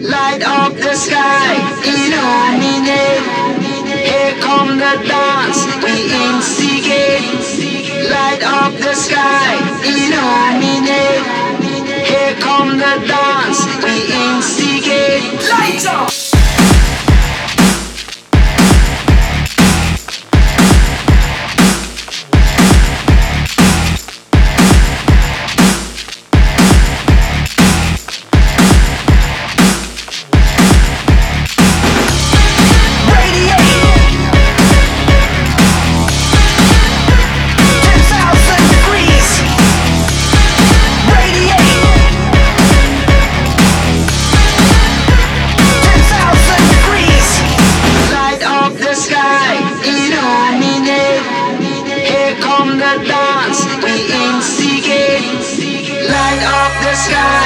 Light up the sky, illuminate. Here come the dance, we instigate. Light up the sky, illuminate. Here come the dance, we instigate. Lights up. The sky,